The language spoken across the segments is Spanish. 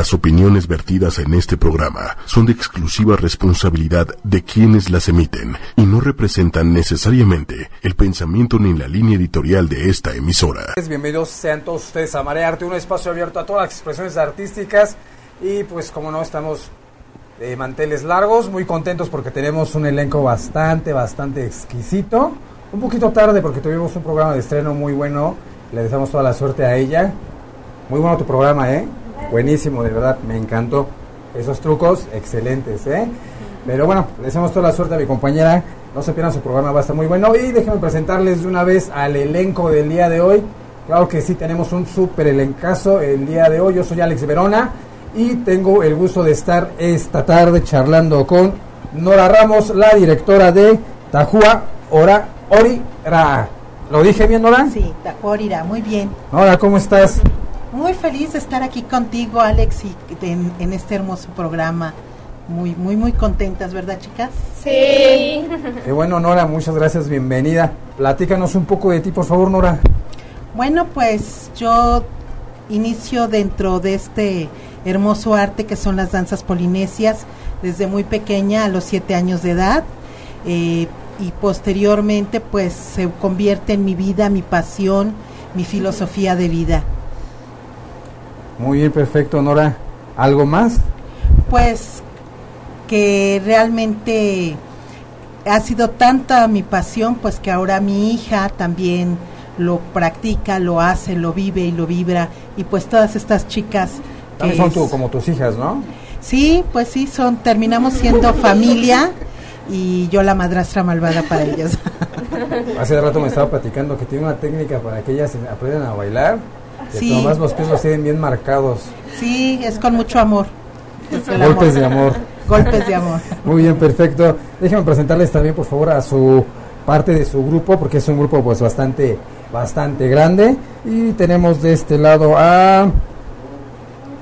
Las opiniones vertidas en este programa son de exclusiva responsabilidad de quienes las emiten y no representan necesariamente el pensamiento ni la línea editorial de esta emisora. Bienvenidos sean todos ustedes a Marea Arte, un espacio abierto a todas las expresiones artísticas y pues como no estamos de manteles largos, muy contentos porque tenemos un elenco bastante, bastante exquisito. Un poquito tarde porque tuvimos un programa de estreno muy bueno, le deseamos toda la suerte a ella. Muy bueno tu programa, ¿eh? Buenísimo, de verdad, me encantó. Esos trucos, excelentes, ¿eh? Pero bueno, le deseamos toda la suerte a mi compañera. No se pierdan su programa, va a estar muy bueno. Y déjenme presentarles de una vez al elenco del día de hoy. Claro que sí, tenemos un súper elencazo el día de hoy. Yo soy Alex Verona y tengo el gusto de estar esta tarde charlando con Nora Ramos, la directora de Tajua Ora Orira. ¿Lo dije bien, Nora? Sí, Tajua Orira, muy bien. Nora, ¿cómo estás? Muy feliz de estar aquí contigo, Alex, y en, en este hermoso programa. Muy, muy, muy contentas, ¿verdad, chicas? Sí. Qué bueno, Nora, muchas gracias, bienvenida. Platícanos un poco de ti, por favor, Nora. Bueno, pues yo inicio dentro de este hermoso arte que son las danzas polinesias desde muy pequeña, a los siete años de edad. Eh, y posteriormente, pues se convierte en mi vida, mi pasión, mi filosofía de vida. Muy bien, perfecto, Nora. ¿Algo más? Pues que realmente ha sido tanta mi pasión, pues que ahora mi hija también lo practica, lo hace, lo vive y lo vibra. Y pues todas estas chicas... También son tu, como tus hijas, ¿no? Sí, pues sí, son, terminamos siendo familia y yo la madrastra malvada para ellas. Hace rato me estaba platicando que tiene una técnica para que ellas aprendan a bailar Sí. Nomás los pies los tienen bien marcados. Sí, es con mucho amor. Golpes de amor. Golpes de amor. Muy bien, perfecto. Déjenme presentarles también, por favor, a su parte de su grupo, porque es un grupo pues bastante, bastante grande. Y tenemos de este lado a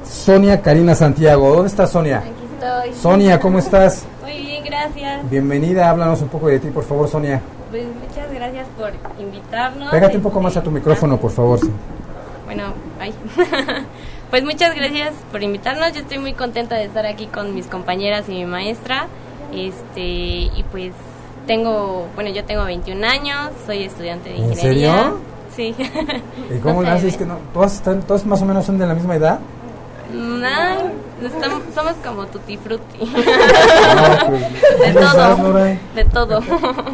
Sonia Karina Santiago. ¿Dónde está Sonia? Aquí estoy. Sonia, ¿cómo estás? Muy bien, gracias. Bienvenida, háblanos un poco de ti, por favor, Sonia. Pues muchas gracias por invitarnos. Pégate un poco más a tu micrófono, por favor. Sí. Bueno, ay. pues muchas gracias por invitarnos. Yo estoy muy contenta de estar aquí con mis compañeras y mi maestra. Este, y pues tengo, bueno, yo tengo 21 años, soy estudiante de ingeniería. ¿En serio? Sí. ¿Y cómo no haces que no? ¿Todas, están, ¿Todas más o menos son de la misma edad? No, estamos, somos como tutti frutti. No, pues, de todo. De todo.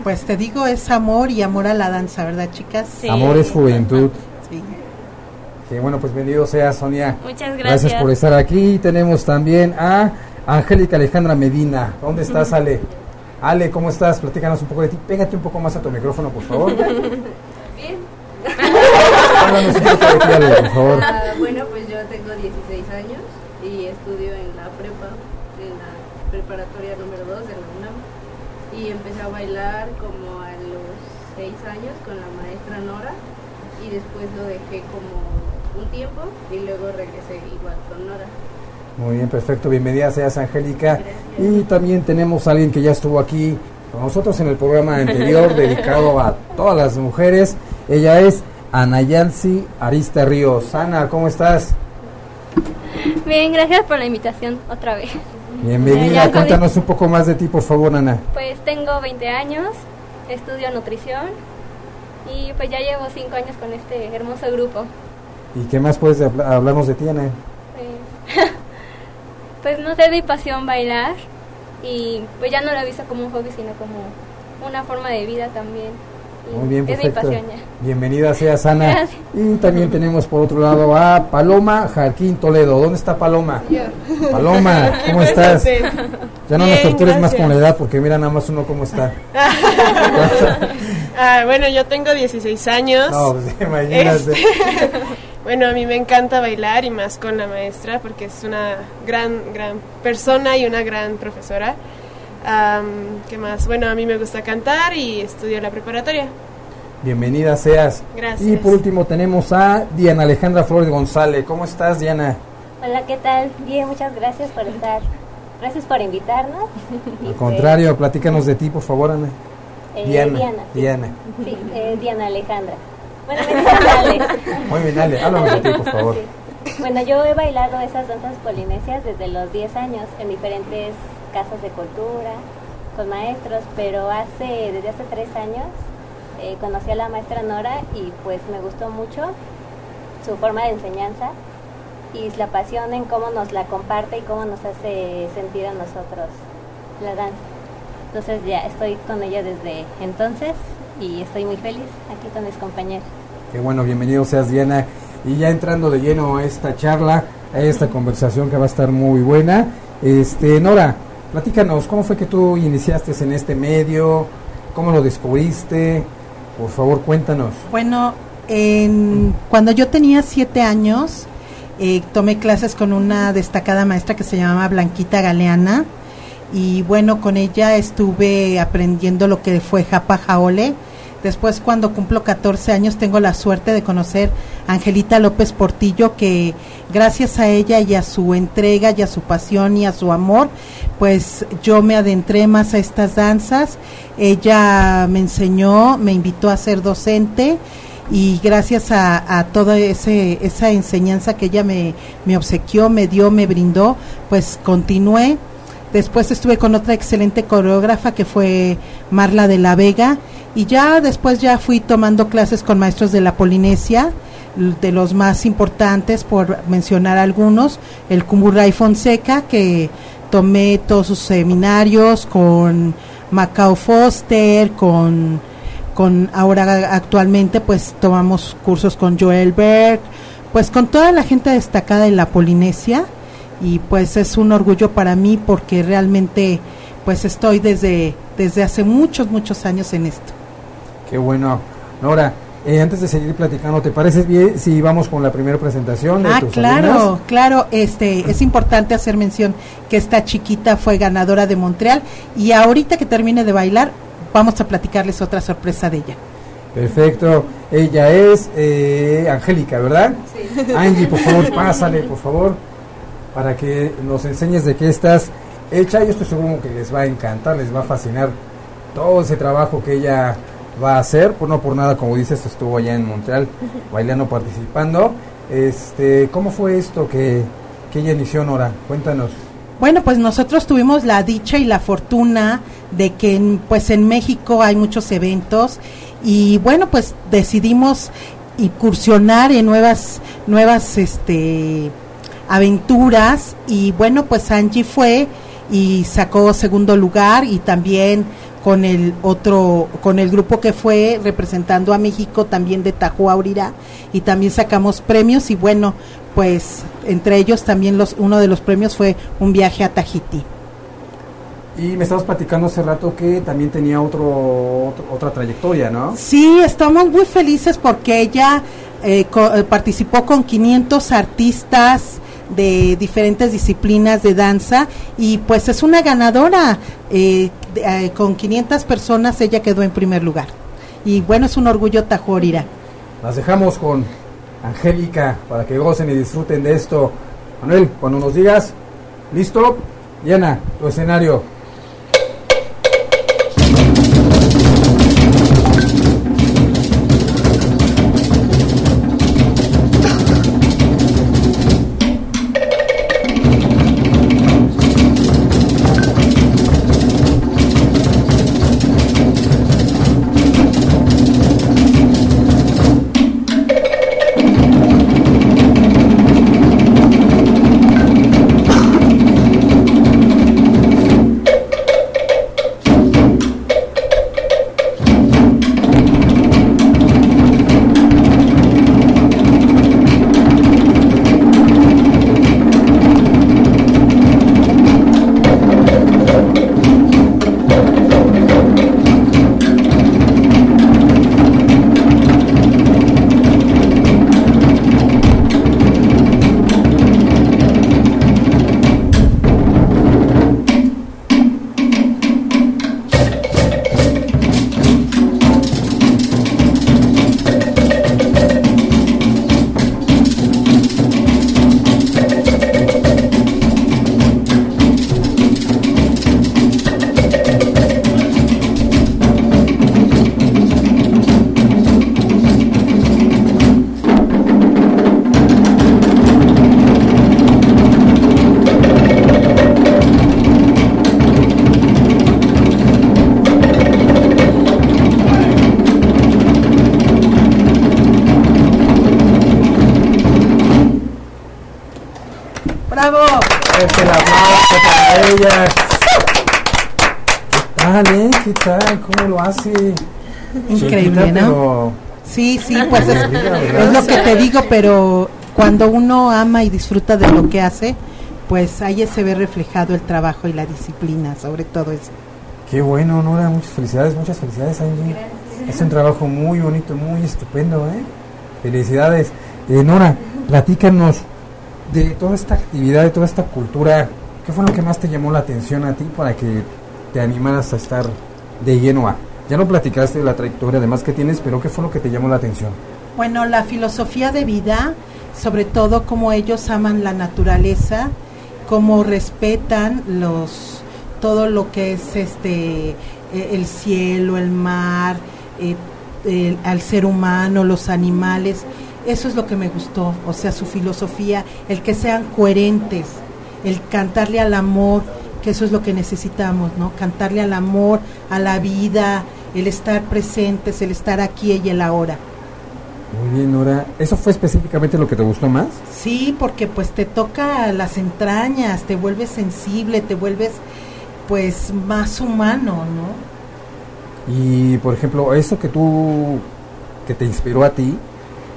Pues te digo, es amor y amor a la danza, ¿verdad, chicas? Sí. Amor es juventud. Sí. Que bueno, pues bienvenido sea Sonia. Muchas gracias. Gracias por estar aquí. Tenemos también a Angélica Alejandra Medina. ¿Dónde estás, Ale? Ale, ¿cómo estás? Platícanos un poco de ti. Pégate un poco más a tu micrófono, por favor. Bien. Háblanos un poco de ti, Ale, por favor. Ah, bueno, pues yo tengo 16 años y estudio en la prepa, en la preparatoria número 2 de la UNAM. Y empecé a bailar como a los 6 años con la maestra Nora y después lo dejé como un tiempo y luego regresé igual con Nora. Muy bien, perfecto. Bienvenida seas, Angélica. Y también tenemos a alguien que ya estuvo aquí con nosotros en el programa anterior dedicado a todas las mujeres. Ella es Ana Yancy Arista Ríos. Ana, ¿cómo estás? Bien, gracias por la invitación otra vez. Bienvenida. Cuéntanos un poco más de ti, por favor, Ana. Pues tengo 20 años, estudio nutrición y pues ya llevo 5 años con este hermoso grupo. ¿Y qué más puedes habl hablarnos de ti, Ana? Pues, pues no sé, mi pasión bailar y pues ya no lo he visto como un hobby, sino como una forma de vida también. Y Muy bien, es mi perfecto. pasión ya. Bienvenida seas, Ana. Gracias. Y también tenemos por otro lado a Paloma Jarquín Toledo. ¿Dónde está Paloma? Paloma, ¿cómo estás? Ya no nos Bien, tortures más con la edad porque mira nada más uno cómo está. Ah, bueno, yo tengo 16 años. No, pues imagínate. Este, bueno, a mí me encanta bailar y más con la maestra porque es una gran, gran persona y una gran profesora. Am, ¿Qué más? Bueno, a mí me gusta cantar y estudio la preparatoria. Bienvenida seas. Gracias. Y por último tenemos a Diana Alejandra Flores González. ¿Cómo estás, Diana? Hola, ¿qué tal? Bien, muchas gracias por estar. Gracias por invitarnos. Al contrario, platícanos de ti, por favor, Ana. eh, Diana. Diana. sí. Diana. Sí, eh, Diana Alejandra. Bueno, me Ale. Muy bien, Ale, háblanos de ti, por favor. Sí. Bueno, yo he bailado esas danzas polinesias desde los 10 años en diferentes casas de cultura, con maestros, pero hace desde hace 3 años eh, conocí a la maestra Nora y pues me gustó mucho su forma de enseñanza y la pasión en cómo nos la comparte y cómo nos hace sentir a nosotros la danza. Entonces ya estoy con ella desde entonces y estoy muy feliz aquí con mis compañeros. Qué bueno, bienvenido seas Diana. Y ya entrando de lleno a esta charla, a esta conversación que va a estar muy buena. Este, Nora, platícanos, ¿cómo fue que tú iniciaste en este medio? ¿Cómo lo descubriste? Por favor, cuéntanos. Bueno, en, cuando yo tenía siete años, eh, tomé clases con una destacada maestra que se llamaba Blanquita Galeana. Y bueno, con ella estuve aprendiendo lo que fue Japa Jaole Después, cuando cumplo 14 años, tengo la suerte de conocer a Angelita López Portillo, que gracias a ella y a su entrega y a su pasión y a su amor, pues yo me adentré más a estas danzas. Ella me enseñó, me invitó a ser docente y gracias a, toda ese, esa enseñanza que ella me, me obsequió, me dio, me brindó, pues continué. Después estuve con otra excelente coreógrafa que fue Marla de la Vega y ya después ya fui tomando clases con maestros de la Polinesia, de los más importantes, por mencionar algunos, el Cumburray Fonseca, que tomé todos sus seminarios con Macao Foster, con, con ahora actualmente pues tomamos cursos con Joel Berg, pues con toda la gente destacada de la Polinesia y pues es un orgullo para mí porque realmente pues estoy desde, desde hace muchos, muchos años en esto. Qué bueno. Nora, eh, antes de seguir platicando, ¿te parece bien si vamos con la primera presentación de ah, claro, claro. Este, es importante hacer mención que esta chiquita fue ganadora de Montreal y ahorita que termine de bailar vamos a platicarles otra sorpresa de ella. Perfecto. Ella es eh, Angélica, ¿verdad? Sí. Angie, por favor, pásale, por favor, para que nos enseñes de qué estás hecha. Yo estoy seguro que les va a encantar, les va a fascinar todo ese trabajo que ella va a hacer, pues no por nada, como dices, estuvo allá en Montreal bailando, participando. Este, ¿Cómo fue esto que, que ella inició, Nora? Cuéntanos. Bueno, pues nosotros tuvimos la dicha y la fortuna de que en, pues en México hay muchos eventos y bueno, pues decidimos incursionar en nuevas nuevas este aventuras y bueno, pues Angie fue y sacó segundo lugar y también con el otro, con el grupo que fue representando a México también de Tahuaurira y también sacamos premios y bueno, pues entre ellos también los, uno de los premios fue un viaje a Tahiti. Y me estabas platicando hace rato que también tenía otro, otra trayectoria, ¿no? Sí, estamos muy felices porque ella eh, eh, participó con 500 artistas de diferentes disciplinas de danza y pues es una ganadora. Eh, eh, con 500 personas ella quedó en primer lugar. Y bueno, es un orgullo Tajorira. Las dejamos con Angélica para que gocen y disfruten de esto. Manuel, cuando nos digas, listo, llena tu escenario. Lo hace? Increíble, Chiquita, ¿no? pero- Sí, sí, pues es, es lo que te digo, pero cuando uno ama y disfruta de lo que hace, pues ahí se ve reflejado el trabajo y la disciplina, sobre todo eso. Qué bueno, Nora. Muchas felicidades, muchas felicidades, Angie. Es un trabajo muy bonito, muy estupendo, ¿eh? Felicidades. Eh, Nora, platícanos de toda esta actividad, de toda esta cultura. ¿Qué fue lo que más te llamó la atención a ti para que te animaras a estar de lleno a? Ya no platicaste de la trayectoria además que tienes, pero ¿qué fue lo que te llamó la atención? Bueno, la filosofía de vida, sobre todo cómo ellos aman la naturaleza, cómo respetan los todo lo que es este eh, el cielo, el mar, eh, al ser humano, los animales. Eso es lo que me gustó, o sea, su filosofía, el que sean coherentes, el cantarle al amor, que eso es lo que necesitamos, ¿no? Cantarle al amor, a la vida, el estar presentes, el estar aquí y el ahora. Muy bien, Nora. ¿Eso fue específicamente lo que te gustó más? Sí, porque pues te toca las entrañas, te vuelves sensible, te vuelves pues más humano, ¿no? Y, por ejemplo, eso que tú, que te inspiró a ti,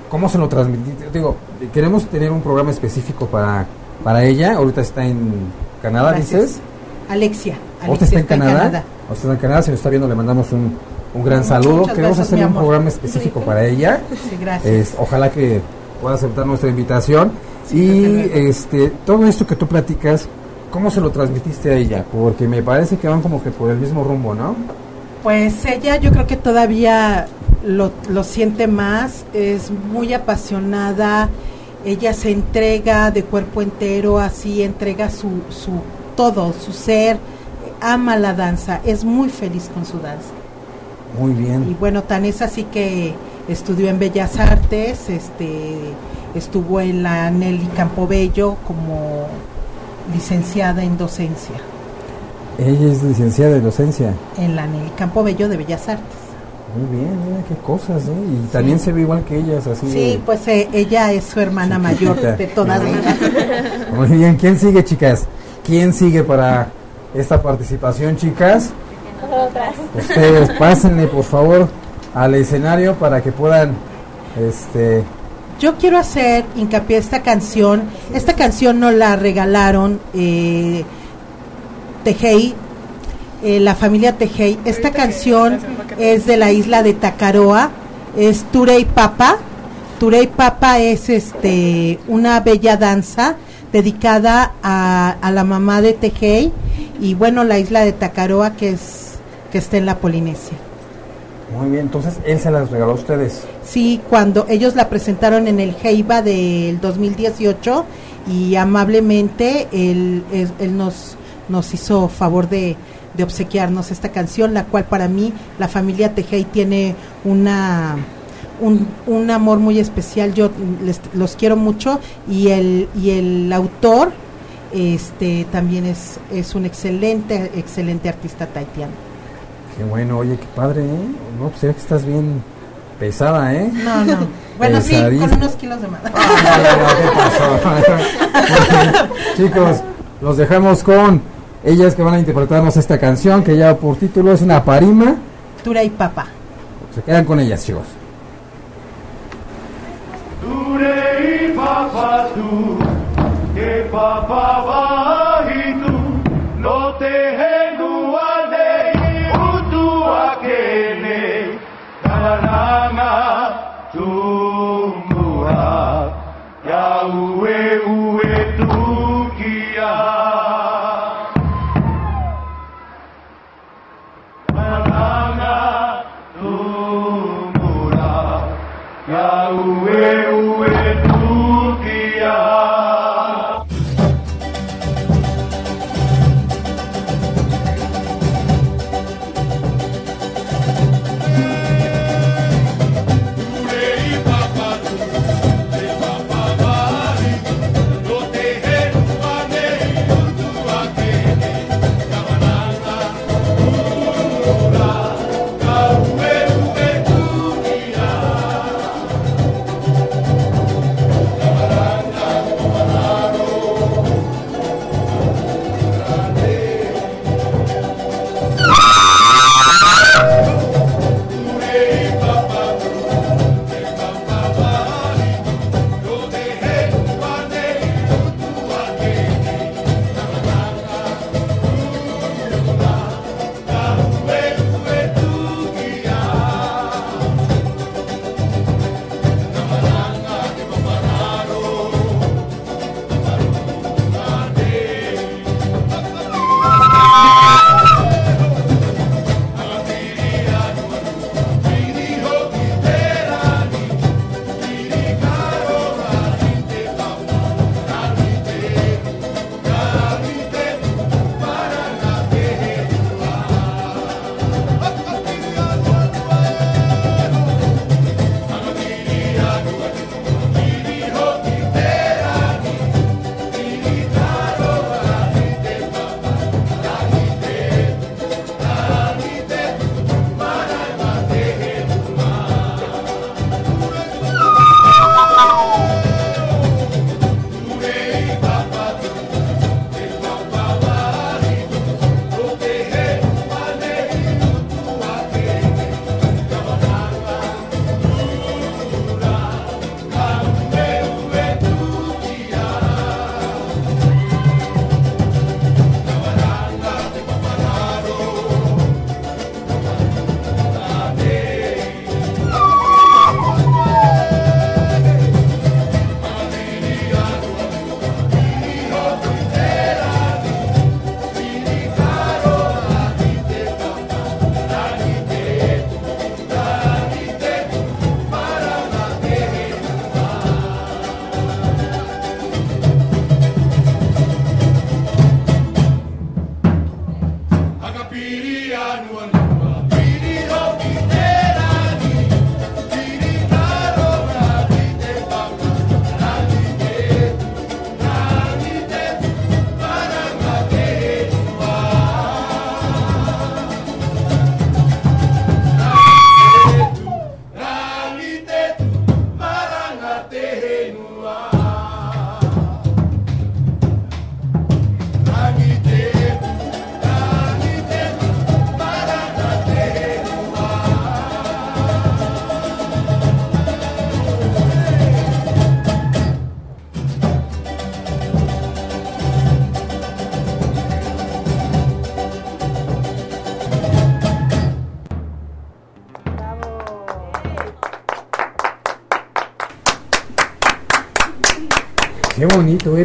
¿cómo se lo transmitiste? Digo, queremos tener un programa específico para, para ella. Ahorita está en Canadá, Gracias. dices. Alexia. ¿Ahorita Alexia está en Canadá? ¿O está en Canadá? Si nos está viendo, le mandamos un, un gran Muchas saludo. Queremos gracias, hacer un programa específico para ella. Sí, gracias. Es- ojalá que pueda aceptar nuestra invitación. Sí, y este todo esto que tú platicas, ¿cómo se lo transmitiste a ella? Porque me parece que van como que por el mismo rumbo, ¿no? Pues ella yo creo que todavía lo, lo siente más, es muy apasionada, ella se entrega de cuerpo entero, así entrega su, su todo, su ser, ama la danza, es muy feliz con su danza. Muy Y bien. bueno, tan es así que estudió en Bellas Artes, este, estuvo en la Nelly Campobello como licenciada en docencia, Ella es licenciada de docencia. en la Nelly Campobello de Bellas Artes. Muy bien, mira qué cosas, ¿eh? Y también se ve igual que ellas, así. Sí, de- pues eh, ella es su hermana mayor de todas. Muy bien, ¿quién sigue, chicas? ¿Quién sigue para esta participación, chicas? Ustedes pásenle, por favor, al escenario para que puedan, este, Yo quiero hacer hincapié a esta canción. Esta canción nos la regalaron eh, Tejei, eh, la familia Tejei. Esta canción es de la isla de Takaroa, es Turei Papa. Turei Papa es este una bella danza dedicada a, a la mamá de Tejei y bueno la isla de Takaroa que es que está en la Polinesia. muy bien, entonces él se las regaló a ustedes. Sí, cuando ellos la presentaron en el Heiba del 2018 y amablemente él, él- él nos, nos hizo favor de, de obsequiarnos esta canción, la cual para mí la familia Tejei tiene una un, un amor muy especial. Yo les- los quiero mucho y el y el autor este también es es un excelente excelente artista taitiano. Qué bueno, oye, qué padre, ¿eh? No, pues que estás bien pesada, ¿eh? No, no. Bueno, sí, con unos kilos de más. Ah. Chicos, los dejamos con ellas que van a interpretarnos esta canción que lleva por título es una parima. Tura y Papa. Se quedan con ellas, chicos. Turei papa tu, que papa vai tu, no te henu alei, utu akene, talananga tumbuha, ya ue ue tukia. Talananga tumbuha, ya ue ue tukia.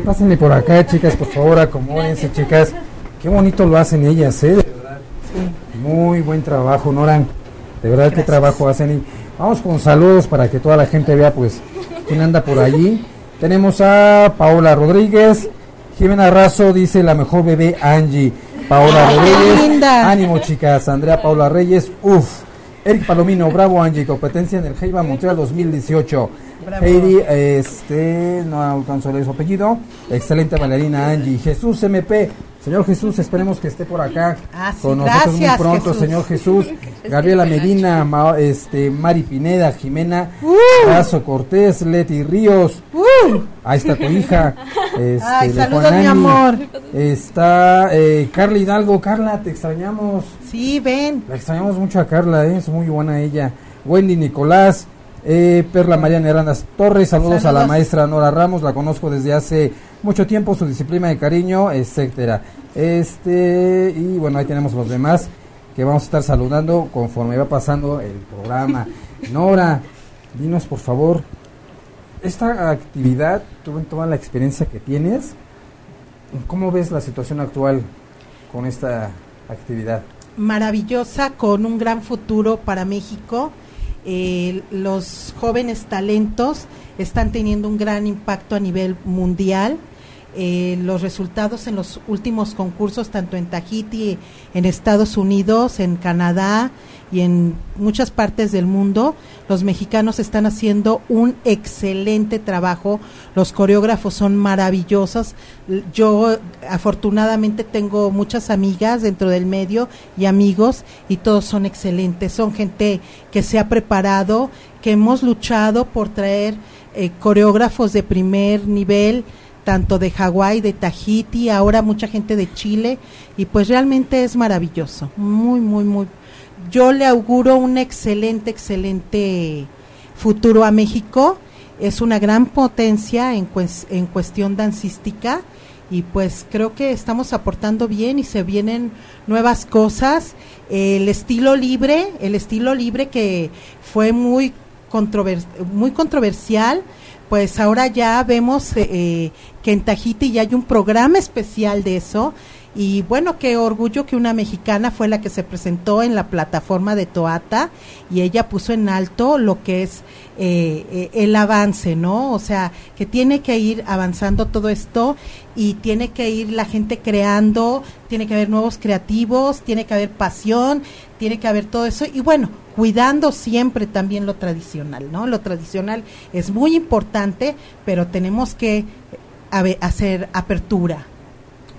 Pásenle por acá, chicas, por favor, acomódense, chicas. Qué bonito lo hacen ellas, eh. De verdad. Muy buen trabajo, Noran. De verdad, qué trabajo hacen. Y vamos con saludos para que toda la gente vea, pues, quién anda por allí. Tenemos a Paola Rodríguez. Jimena Razo dice la mejor bebé Angie. Paola Rodríguez. linda. Ánimo, chicas. Andrea Paula Reyes. Uf. Eric Palomino, bravo Angie, competencia en el Heiba Montreal 2018. Bravo. Heidi, este, no alcanzó su apellido. Excelente bailarina Angie. Jesús MP. Señor Jesús, esperemos que esté por acá Ah, sí, con nosotros muy pronto, Jesús. señor Jesús. Gabriela Medina, Ma- este, Mari Pineda, Jimena, Razo Cortés, Leti Ríos. Ahí está tu hija. Este, Ay, saludos, Juanani. mi amor. Está eh, Carla Hidalgo. Carla, te extrañamos. Sí, ven. La extrañamos mucho a Carla, ¿eh? es muy buena ella. Wendy Nicolás, eh, Perla Mariana Hernández Torres, saludos, a la maestra Nora Ramos, la conozco desde hace mucho tiempo, su disciplina de cariño, etcétera. Este, y bueno, ahí tenemos los demás que vamos a estar saludando conforme va pasando el programa. Nora, dinos por favor, esta actividad, tú en toda la experiencia que tienes, ¿cómo ves la situación actual con esta actividad? maravillosa con un gran futuro para México. Eh, los jóvenes talentos están teniendo un gran impacto a nivel mundial. Eh, los resultados en los últimos concursos, tanto en Tahiti, en Estados Unidos, en Canadá y en muchas partes del mundo, los mexicanos están haciendo un excelente trabajo. Los coreógrafos son maravillosos. Yo afortunadamente tengo muchas amigas dentro del medio y amigos y todos son excelentes. Son gente que se ha preparado, que hemos luchado por traer eh, coreógrafos de primer nivel tanto de Hawái, de Tahiti, ahora mucha gente de Chile, y pues realmente es maravilloso, muy, muy, muy. Yo le auguro un excelente, excelente futuro a México, es una gran potencia en, en cuestión dancística, y pues creo que estamos aportando bien y se vienen nuevas cosas. El estilo libre, el estilo libre que fue muy, controver- muy controversial, pues ahora ya vemos eh, eh, que en Tahiti ya hay un programa especial de eso. Y bueno, qué orgullo que una mexicana fue la que se presentó en la plataforma de Toata y ella puso en alto lo que es eh, eh, el avance, ¿no? O sea, que tiene que ir avanzando todo esto y tiene que ir la gente creando, tiene que haber nuevos creativos, tiene que haber pasión, tiene que haber todo eso y bueno, cuidando siempre también lo tradicional, ¿no? Lo tradicional es muy importante, pero tenemos que eh, hacer apertura.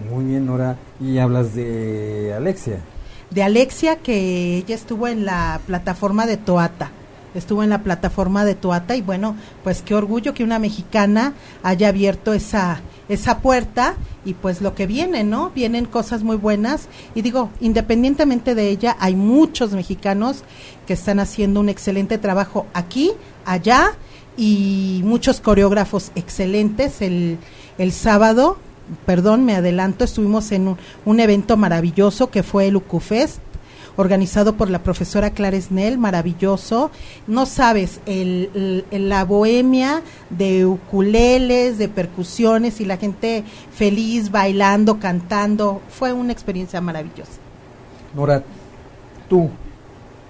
Muy bien, Nora. Y hablas de Alexia. de Alexia que ella estuvo en la plataforma de Toata. Estuvo en la plataforma de Toata y bueno, pues qué orgullo que una mexicana haya abierto esa esa puerta y pues lo que viene, ¿no? Vienen cosas muy buenas y digo, independientemente de ella, hay muchos mexicanos que están haciendo un excelente trabajo aquí, allá y muchos coreógrafos excelentes. El, el sábado, perdón, me adelanto, estuvimos en un, un evento maravilloso que fue el UCUFest, organizado por la profesora Clara Snell, maravilloso. No sabes, el, el- la bohemia de ukuleles, de percusiones y la gente feliz, bailando, cantando, fue una experiencia maravillosa. Nora, tú,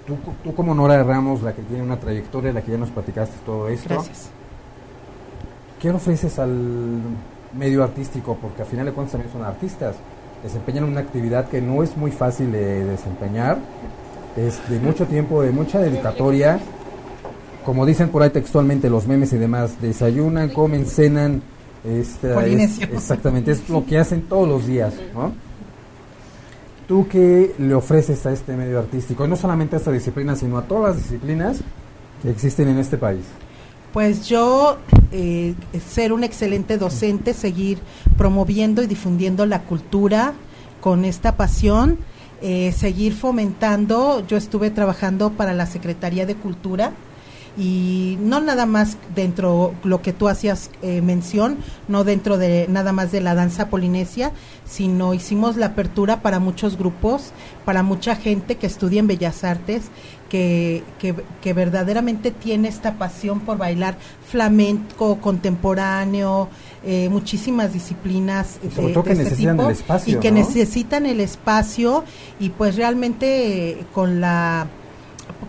tú, tú como Nora Ramos, la que tiene una trayectoria, la que ya nos platicaste todo esto, Gracias. ¿qué ofreces al medio artístico? Porque al final de cuentas también son artistas, desempeñan una actividad que no es muy fácil de desempeñar, es de mucho tiempo, de mucha dedicatoria, como dicen por ahí textualmente los memes y demás, desayunan, comen, cenan, esta es- exactamente, es lo que hacen todos los días, ¿no? ¿Tú qué le ofreces a este medio artístico? Y no solamente a esta disciplina, sino a todas las disciplinas que existen en este país. Pues yo eh, ser un excelente docente, seguir promoviendo y difundiendo la cultura con esta pasión, eh, seguir fomentando. Yo estuve trabajando para la Secretaría de Cultura y no nada más dentro lo que tú hacías eh, mención, no dentro de nada más de la danza polinesia, sino hicimos la apertura para muchos grupos, para mucha gente que estudia en Bellas Artes, que, que, que verdaderamente tiene esta pasión por bailar flamenco, contemporáneo, eh, muchísimas disciplinas Y sobre todo que este necesitan tipo, el espacio, y que ¿no? necesitan el espacio y pues realmente eh, con la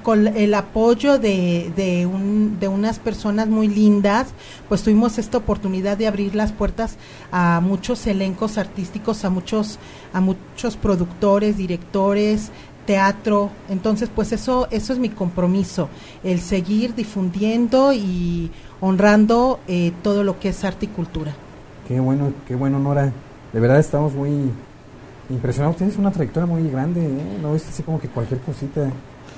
con el apoyo de, de, un- de unas personas muy lindas, pues tuvimos esta oportunidad de abrir las puertas a muchos elencos artísticos, a muchos, a muchos productores, directores, teatro. Entonces, pues eso, eso es mi compromiso, el seguir difundiendo y honrando eh, todo lo que es arte y cultura. Qué bueno, qué bueno, Nora. De verdad estamos muy impresionados. Tienes una trayectoria muy grande, ¿eh? No es así como que cualquier cosita.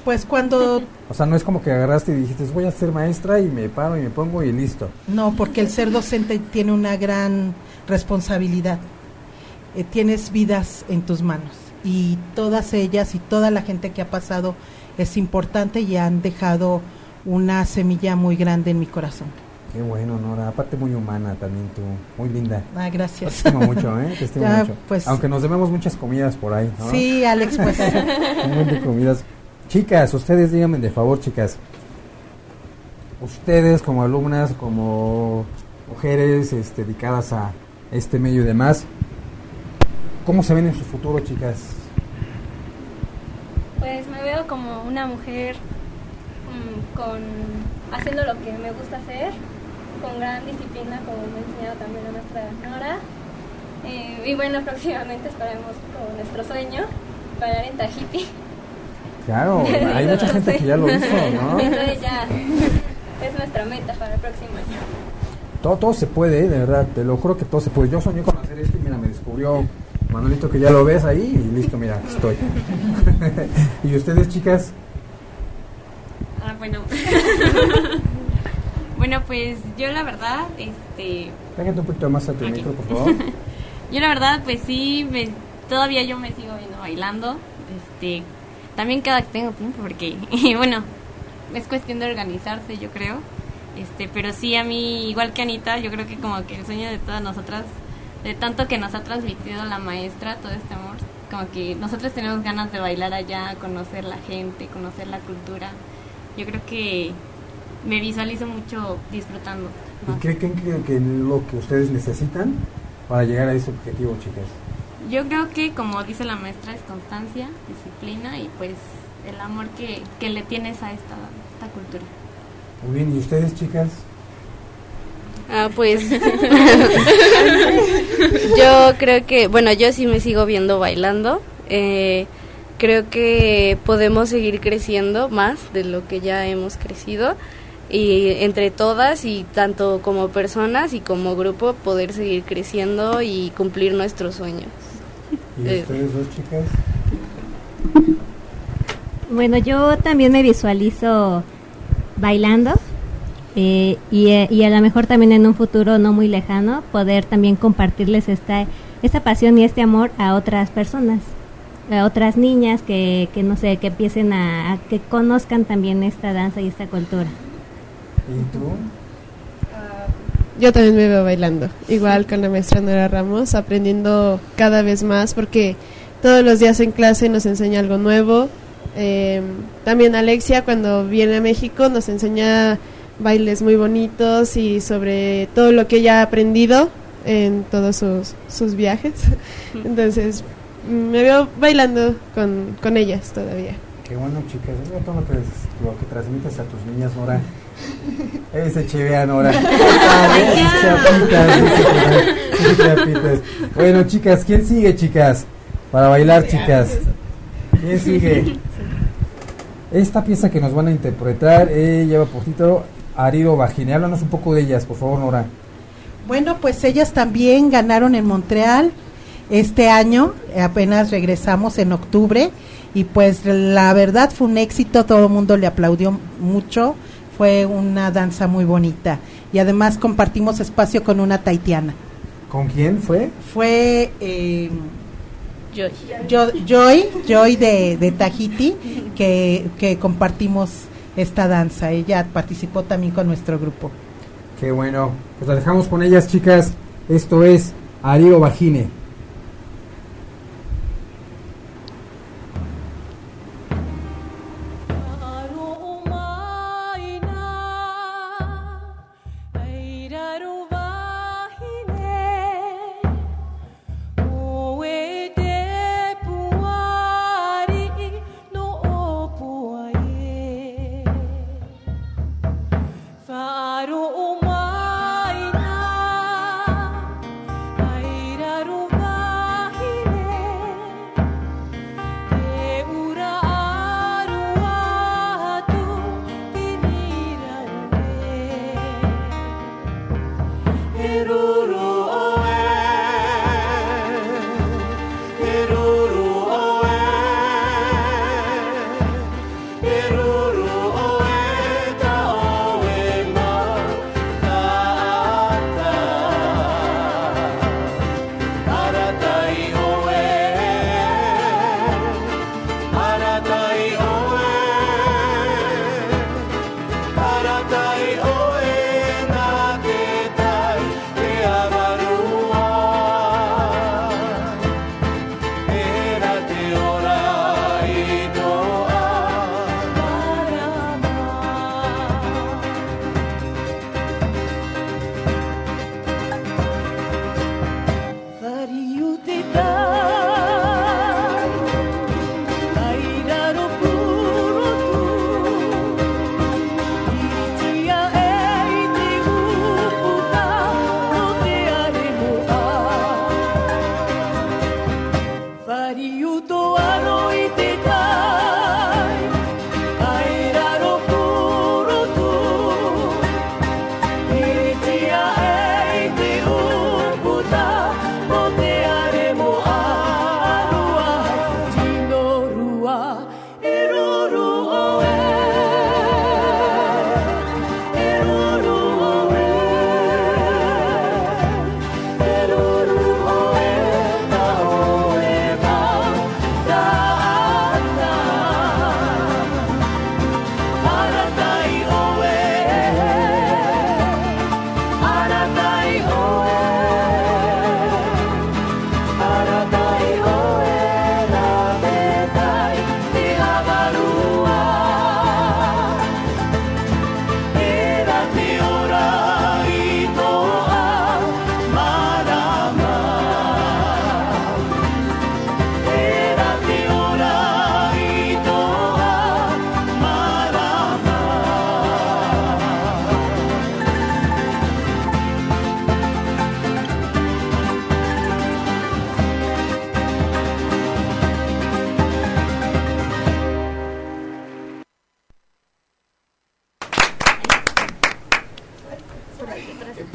Pues cuando O sea, no es como que agarraste y dijiste, voy a ser maestra y me paro y me pongo y listo. No, porque el ser docente tiene una gran responsabilidad. Eh, tienes vidas en tus manos y todas ellas y toda la gente que ha pasado es importante y han dejado una semilla muy grande en mi corazón. Qué bueno, Nora. Aparte muy humana también tú. Muy linda. Ah, Te gracias. estimo mucho, ¿eh? Te estimo Ya, mucho. pues- Aunque nos debemos muchas comidas por ahí, ¿no? Sí, Alex, pues Un montón de comidas. Chicas, ustedes díganme de favor, chicas. Ustedes como alumnas, como mujeres este, dedicadas a este medio y demás, ¿cómo se ven en su futuro, chicas? Pues me veo como una mujer mm, con haciendo lo que me gusta hacer, con gran disciplina, como me ha enseñado también a nuestra Nora. Eh, y bueno, próximamente esperemos con nuestro sueño, bailar en Tahiti. Claro, hay mucha gente que ya lo hizo, ¿no? Entonces ya es nuestra meta para el próximo año. Todo, todo se puede, ¿eh? de verdad, te lo juro que todo se puede. Yo soñé con hacer esto y mira, me descubrió Manuelito que ya lo ves ahí y listo, mira, aquí estoy. ¿Y ustedes, chicas? Ah, bueno. bueno, pues yo la verdad, este, Pégate un poquito más a tu Aquí. micro, por favor. yo la verdad, pues sí, me- todavía yo me sigo viendo bailando. Este, también cada que tengo tiempo, porque, bueno, es cuestión de organizarse, yo creo. Este, pero sí, a mí, igual que Anita, yo creo que como que el sueño de todas nosotras, de tanto que nos ha transmitido la maestra, todo este amor, como que nosotros tenemos ganas de bailar allá, conocer la gente, conocer la cultura. Yo creo que me visualizo mucho disfrutando. ¿Y más. qué creen que, que es lo que ustedes necesitan para llegar a ese objetivo, chicas? Yo creo que, como dice la maestra, es constancia, disciplina y pues el amor que, que le tienes a esta, esta cultura. Muy bien, ¿y ustedes, chicas? Ah, pues yo creo que, bueno, yo sí me sigo viendo bailando. Eh, creo que podemos seguir creciendo más de lo que ya hemos crecido y entre todas y tanto como personas y como grupo poder seguir creciendo y cumplir nuestros sueños. ¿Y Eh. ustedes dos, chicas? Bueno, yo también me visualizo bailando eh, y, eh, y a lo mejor también en un futuro no muy lejano poder también compartirles esta, esta pasión y este amor a otras personas, a otras niñas que, que no sé, que empiecen a, a que conozcan también esta danza y esta cultura. ¿Y tú? Yo también me veo bailando, igual con la maestra Nora Ramos, aprendiendo cada vez más porque todos los días en clase nos enseña algo nuevo. Eh, también Alexia cuando viene a México nos enseña bailes muy bonitos y sobre todo lo que ella ha aprendido en todos sus, sus viajes. Entonces me veo bailando con, con ellas todavía. Qué bueno, chicas. Mira todo lo que, lo que transmites a tus niñas, Nora. Ese chivea, Nora. Esas chapitas, esas chapitas. Bueno, chicas, ¿quién sigue, chicas? Para bailar, chicas. ¿Quién sigue? Esta pieza que nos van a interpretar eh, lleva por título Arido Vagine. Háblanos un poco de ellas, por favor, Nora. Bueno, pues ellas también ganaron en Montreal este año, eh, apenas regresamos en octubre y pues la verdad fue un éxito, todo el mundo le aplaudió mucho, fue una danza muy bonita y además compartimos espacio con una taitiana. ¿Con quién fue? Fue eh, Joy. Jo- Joy, Joy de, de Tahiti, que, que compartimos esta danza. Ella participó también con nuestro grupo. Qué bueno. Pues la dejamos con ellas, chicas. Esto es Ario Vagine.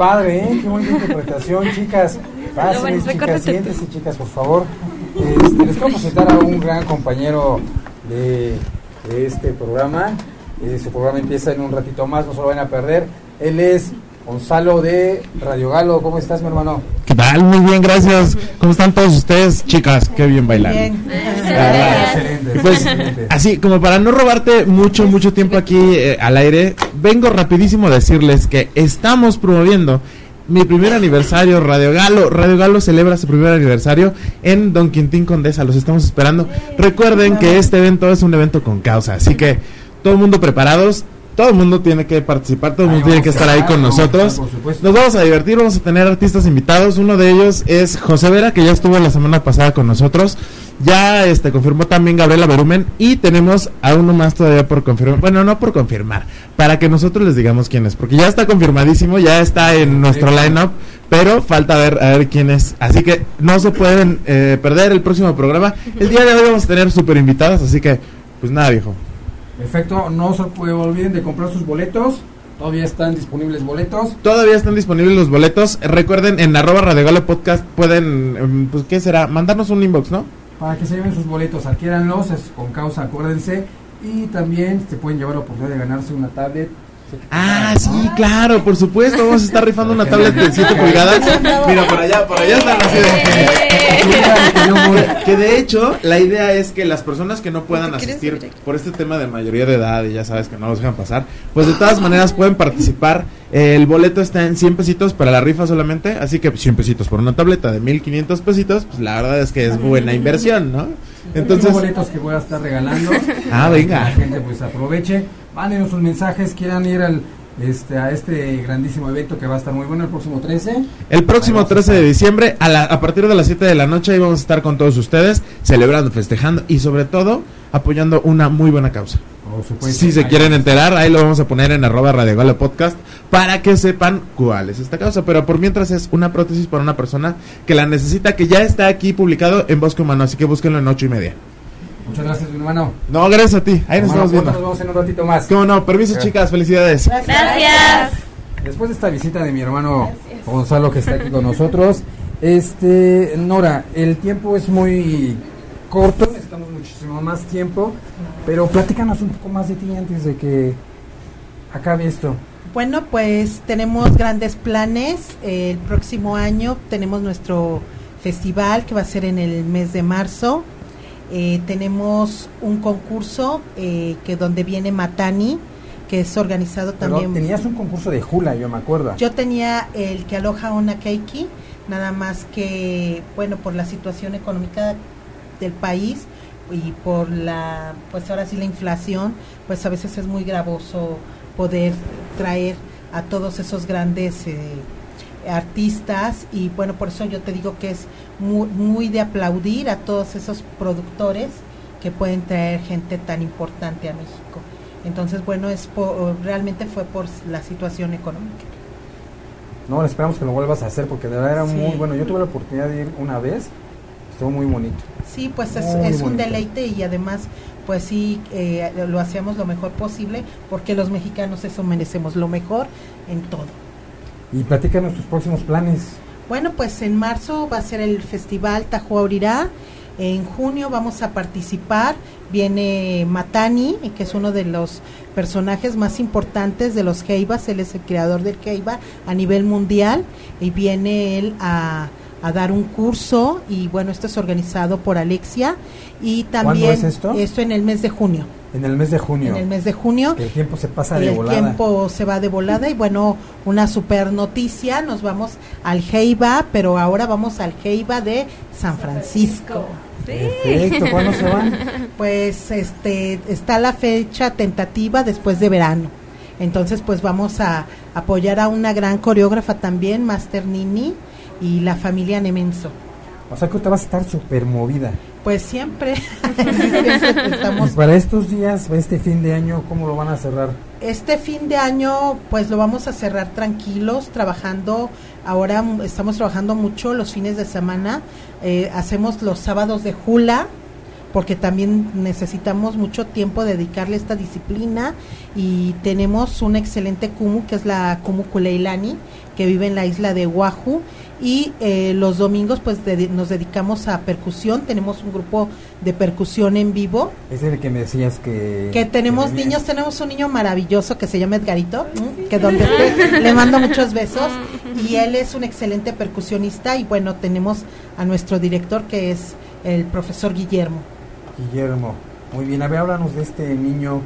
Padre, ¿eh? Qué buena interpretación, chicas. Pásenle, chicas, siéntese, chicas, por favor. Este, les quiero presentar a un gran compañero de, de este programa. Eh, su programa empieza en un ratito más, no se lo van a perder. Él es Gonzalo de Radio Galo. ¿Cómo estás, mi hermano? ¿Qué tal? Muy bien, gracias. ¿Cómo están todos ustedes, chicas? Qué bien bailar. Bien. Excelente. Pues, así, como para no robarte mucho, mucho tiempo aquí eh, al aire, vengo rapidísimo a decirles que estamos promoviendo mi primer aniversario, Radio Galo. Radio Galo celebra su primer aniversario en Don Quintín Condesa. Los estamos esperando. Recuerden que este evento es un evento con causa, así que todo el mundo preparados todo el mundo tiene que participar, todo el mundo tiene que estar ahí con nosotros. Nos vamos a divertir, vamos a tener artistas invitados. Uno de ellos es José Vera, que ya estuvo la semana pasada con nosotros. Ya este confirmó también Gabriela Berumen y tenemos a uno más todavía por confirmar. Bueno, no por confirmar, para que nosotros les digamos quién es, porque ya está confirmadísimo, ya está en nuestro lineup, pero falta ver a ver quién es. Así que no se pueden eh, perder el próximo programa. El día de hoy vamos a tener super invitados, así que pues nada, viejo. Perfecto, no se olviden de comprar sus boletos. Todavía están disponibles boletos. Todavía están disponibles los boletos. Recuerden, en arroba Radio Podcast pueden, em, pues, ¿qué será? Mandarnos un inbox, ¿no? Para que se lleven sus boletos, adquiéranlos, es con causa, acuérdense. Y también se pueden llevar la oportunidad de ganarse una tablet Ah, sí, claro, por supuesto. Vamos a estar rifando una tablet de 7 pulgadas. Mira, por allá, por allá están así de. Que de hecho, la idea es que las personas que no puedan ¿Te quieres asistir por este tema de mayoría de edad y ya sabes que no los dejan pasar, pues de todas maneras pueden participar. El boleto está en 100 pesitos para la rifa solamente, así que 100 pesitos por una tableta de 1500 pesitos, pues la verdad es que es buena inversión, ¿no? Entonces, boletos que voy a estar regalando. Ah, Para que venga. La gente pues aproveche, mándenos sus mensajes, quieran ir al este a este grandísimo evento que va a estar muy bueno el próximo 13. el próximo 13 de diciembre, a, la- a partir de las 7 de la noche, ahí vamos a estar con todos ustedes, celebrando, festejando y sobre todo apoyando una muy buena causa. Por supuesto. Si se quieren enterar, ahí lo vamos a poner en arroba Radio Podcast para que sepan cuál es esta causa. Pero por mientras es una prótesis para una persona que la necesita, que ya está aquí publicado en Bosque Humano, así que búsquenlo en ocho y media. Muchas gracias, mi hermano. No, gracias a ti. Ahí nos estamos pronto Nos viendo. vemos en un ratito más. ¿Cómo no? Permiso, chicas. Felicidades. Gracias. Después de esta visita de mi hermano Gonzalo que está aquí con nosotros, este Nora, el tiempo es muy corto, necesitamos muchísimo más tiempo, pero platícanos un poco más de ti antes de que acabe esto. Bueno, pues tenemos grandes planes. El próximo año tenemos nuestro festival que va a ser en el mes de marzo. Eh, tenemos un concurso eh, que donde viene Matani, que es organizado Pero también. tenías un concurso de hula, yo me acuerdo. Yo tenía el que aloja una Keiki, nada más que, bueno, por la situación económica del país y por la, pues ahora sí la inflación, pues a veces es muy gravoso poder traer a todos esos grandes eh, artistas y bueno, por eso yo te digo que es muy, muy de aplaudir a todos esos productores que pueden traer gente tan importante a México. Entonces, bueno, es por, realmente fue por la situación económica. No, esperamos que lo vuelvas a hacer porque de verdad era Sí. muy bueno. Yo tuve la oportunidad de ir una vez, estuvo muy bonito. Sí, pues es, un deleite y además, pues sí, eh, lo hacíamos lo mejor posible porque los mexicanos eso merecemos, lo mejor en todo. Y platícanos tus próximos planes. Bueno, pues en marzo va a ser el festival Tajuaurirá. En junio vamos a participar. Viene Matani, que es uno de los personajes más importantes de los Heibas. Él es el creador del Heiba a nivel mundial. Y viene él a, a dar un curso. Y bueno, esto es organizado por Alexia. Y también es esto? en el mes de junio. En el mes de junio. En el mes de junio. El tiempo se pasa de el volada. tiempo se va de volada y bueno, una super noticia, nos vamos al Heiba, pero ahora vamos al Heiba de San Francisco. Perfecto, ¿cuándo se van? Pues este está la fecha tentativa después de verano. Entonces, pues vamos a apoyar a una gran coreógrafa también, Master Nini y la familia Nemenso. O sea que te vas a estar súper movida. Pues siempre, estamos Y para estos días, este fin de año, ¿cómo lo van a cerrar? Este fin de año, pues lo vamos a cerrar tranquilos, trabajando. Ahora estamos trabajando mucho los fines de semana. eh, hacemos los sábados de hula, porque también necesitamos mucho tiempo dedicarle a esta disciplina. Y tenemos un excelente kumu, que es la kumu Kuleilani, que vive en la isla de Oahu. Y eh, los domingos, pues dedi- nos dedicamos a percusión. Tenemos un grupo de percusión en vivo Es el que me decías que... que tenemos niños, tenemos un niño maravilloso que se llama Edgarito, que donde esté le mando muchos besos y él es un excelente percusionista y bueno, tenemos a nuestro director que es el profesor Guillermo. Guillermo. Muy bien, a ver, háblanos de este niño.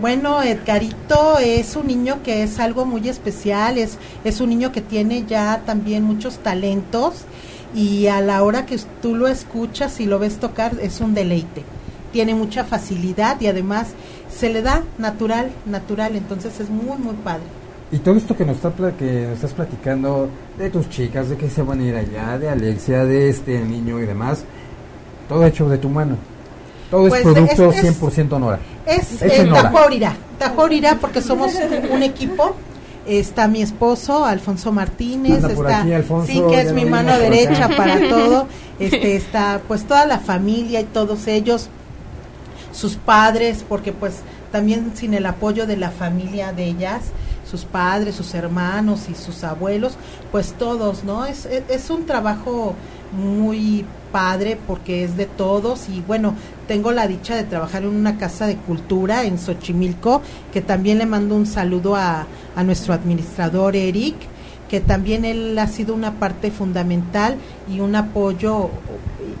Bueno, Edgarito es un niño que es algo muy especial, es, es un niño que tiene ya también muchos talentos y a la hora que tú lo escuchas y lo ves tocar es un deleite. Tiene mucha facilidad y además se le da natural, natural, entonces es muy, muy padre. Y todo esto que nos, está, que nos estás platicando de tus chicas, de que se van a ir allá, de Alexia, de este niño y demás, todo hecho de tu mano. Todo Pues, es producto es- es- 100% Nora. Es eh, Nora. Tajuaurirá, Tajuaurirá porque somos un equipo. Está mi esposo, Alfonso Martínez, está, aquí, Alfonso, sí, que es mi mano derecha para todo. Este está, pues toda la familia y todos ellos, sus padres, porque pues también sin el apoyo de la familia de ellas, sus padres, sus hermanos y sus abuelos, pues todos, ¿no? Es, es, es un trabajo muy padre porque es de todos y bueno, tengo la dicha de trabajar en una casa de cultura en Xochimilco, que también le mando un saludo a, a nuestro administrador Eric, que también él ha sido una parte fundamental y un apoyo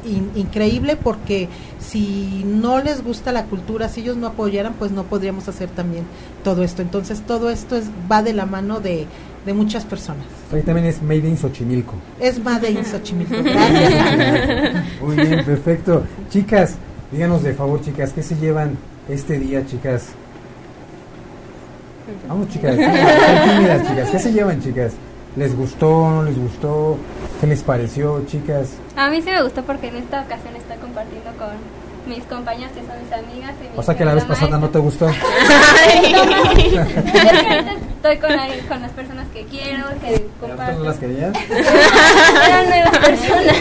in- increíble porque si no les gusta la cultura, si ellos no apoyaran, pues no podríamos hacer también todo esto. Entonces todo esto es, va de la mano de, de muchas personas. Ahí también es Made in Xochimilco. Es Made in Xochimilco. Gracias. Muy bien, perfecto. Chicas, díganos de favor, chicas, ¿qué se llevan este día, chicas? Vamos, chicas. Son tímidas, chicas. ¿Qué se llevan, chicas? ¿Les gustó? ¿No les gustó? ¿Qué les pareció, chicas? A mí sí me gustó porque en esta ocasión está compartiendo con mis compañeras que son mis amigas. y mi O sea que la vez pasada no te gustó. estoy con, ahí- con las personas que quiero, que ¿Las otras comparto. no las querías? Eran nuevas personas.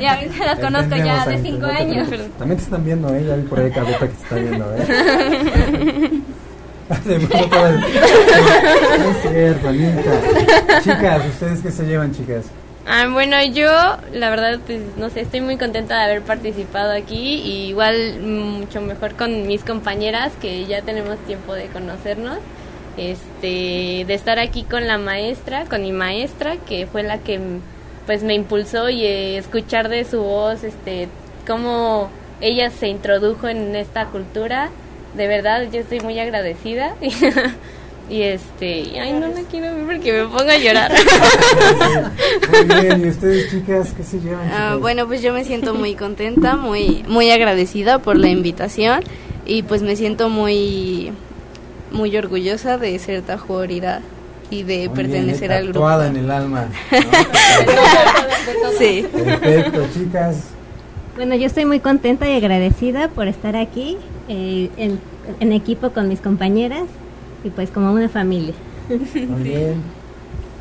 y a mí las conozco ya de Anita, cinco no te años. preocupes. También te están viendo, ¿eh? Ya vi por ahí Carlota que te está viendo, ¿eh? No es cierto, Anita. Chicas, ¿ustedes qué se llevan, chicas? Ah, bueno, yo la verdad, pues no sé, estoy muy contenta de haber participado aquí y igual mucho mejor con mis compañeras que ya tenemos tiempo de conocernos, este, de estar aquí con la maestra, con mi maestra que fue la que pues me impulsó y eh, escuchar de su voz, este, cómo ella se introdujo en esta cultura. De verdad, yo estoy muy agradecida. Y este, ay, no la quiero ver porque me pongo a llorar. Muy bien, ¿y ustedes, chicas, qué se llevan? Ah, bueno, pues yo me siento muy contenta, muy muy agradecida por la invitación y pues me siento muy muy orgullosa de ser tajorira y de Muy pertenecer bien, al grupo. tatuada en el alma. Sí. Perfecto, chicas. Bueno, yo estoy muy contenta y agradecida por estar aquí eh, en, en equipo con mis compañeras y pues como una familia. Bien.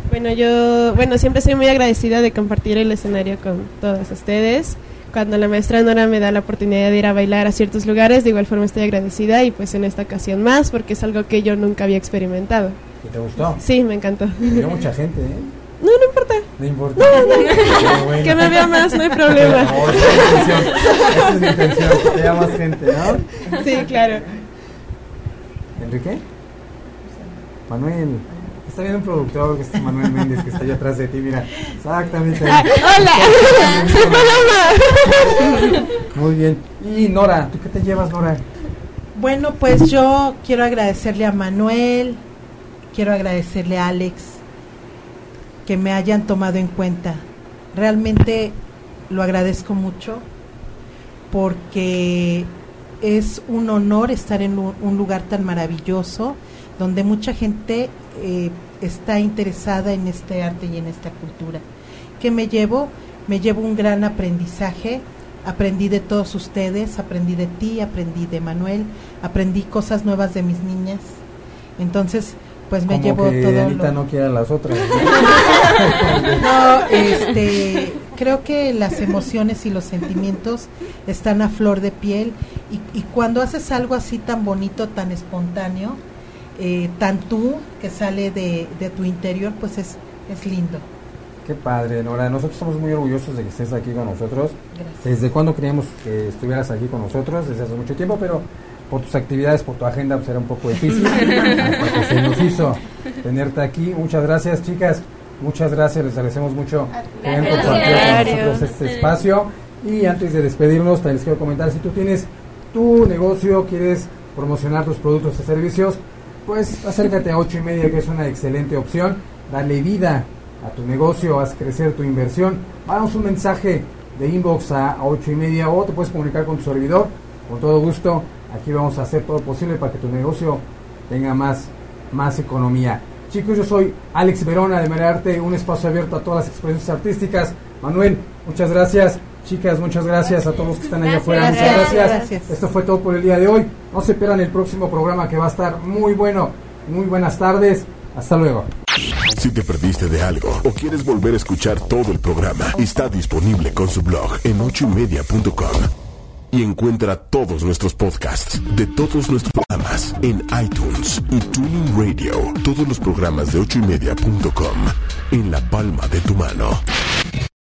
Bueno, yo, bueno, siempre soy muy agradecida de compartir el escenario con todos ustedes. Cuando la maestra Nora me da la oportunidad de ir a bailar a ciertos lugares, de igual forma estoy agradecida y pues en esta ocasión más porque es algo que yo nunca había experimentado. ¿Y te gustó? Sí, me encantó. Vio mucha gente, ¿eh? No, no importa. No importa. Pero bueno. Que me vea más, no hay problema. No, esa es la intención. Esa es la intención, que te vea más gente, ¿no? Sí, claro. ¿Enrique? Manuel. Está viendo un productor que es Manuel Méndez que está allá atrás de ti, mira. Exactamente. Ah, hola. Muy bien. Y Nora, ¿tú qué te llevas, Nora? Bueno, pues yo quiero agradecerle a Manuel, quiero agradecerle a Alex que me hayan tomado en cuenta. Realmente lo agradezco mucho porque es un honor estar en un lugar tan maravilloso donde mucha gente eh, está interesada en este arte y en esta cultura. ¿Qué me llevo? Me llevo un gran aprendizaje. Aprendí de todos ustedes, aprendí de ti, aprendí de Manuel, aprendí cosas nuevas de mis niñas. Entonces, pues me Como llevo que todo Anita lo- no quiere las otras. no, este, creo que las emociones y los sentimientos están a flor de piel y, y cuando haces algo así tan bonito, tan espontáneo, eh, tan tú que sale de, de tu interior, pues es, es lindo. Qué padre, Nora. Nosotros estamos muy orgullosos de que estés aquí con nosotros. Gracias. Desde cuando queríamos que estuvieras aquí con nosotros, desde hace mucho tiempo, pero por tus actividades, por tu agenda, pues era un poco difícil. hasta que se nos hizo tenerte aquí. Muchas gracias, chicas. Muchas gracias, les agradecemos mucho que hayan compartido con nosotros este espacio. Y antes de despedirnos, también les quiero comentar, si tú tienes tu negocio, quieres promocionar tus productos y servicios, pues acércate a 8 y media, que es una excelente opción. Dale vida a tu negocio, haz crecer tu inversión. Mándanos un mensaje de inbox a 8 y media o te puedes comunicar con tu servidor. Con todo gusto, aquí vamos a hacer todo posible para que tu negocio tenga más, más economía. Chicos, yo soy Alex Verona de Marearte, un espacio abierto a todas las expresiones artísticas. Manuel, muchas gracias. Chicas, muchas gracias a todos los que están allá afuera. Muchas Gracias. gracias. Gracias. Esto fue todo por el día de hoy. No se pierdan el próximo programa que va a estar muy bueno. Muy buenas tardes. Hasta luego. Si te perdiste de algo o quieres volver a escuchar todo el programa, está disponible con su blog en ochoymedia.com. Y encuentra todos nuestros podcasts de todos nuestros programas en iTunes y Tuning Radio. Todos los programas de ochoymedia.com en la palma de tu mano.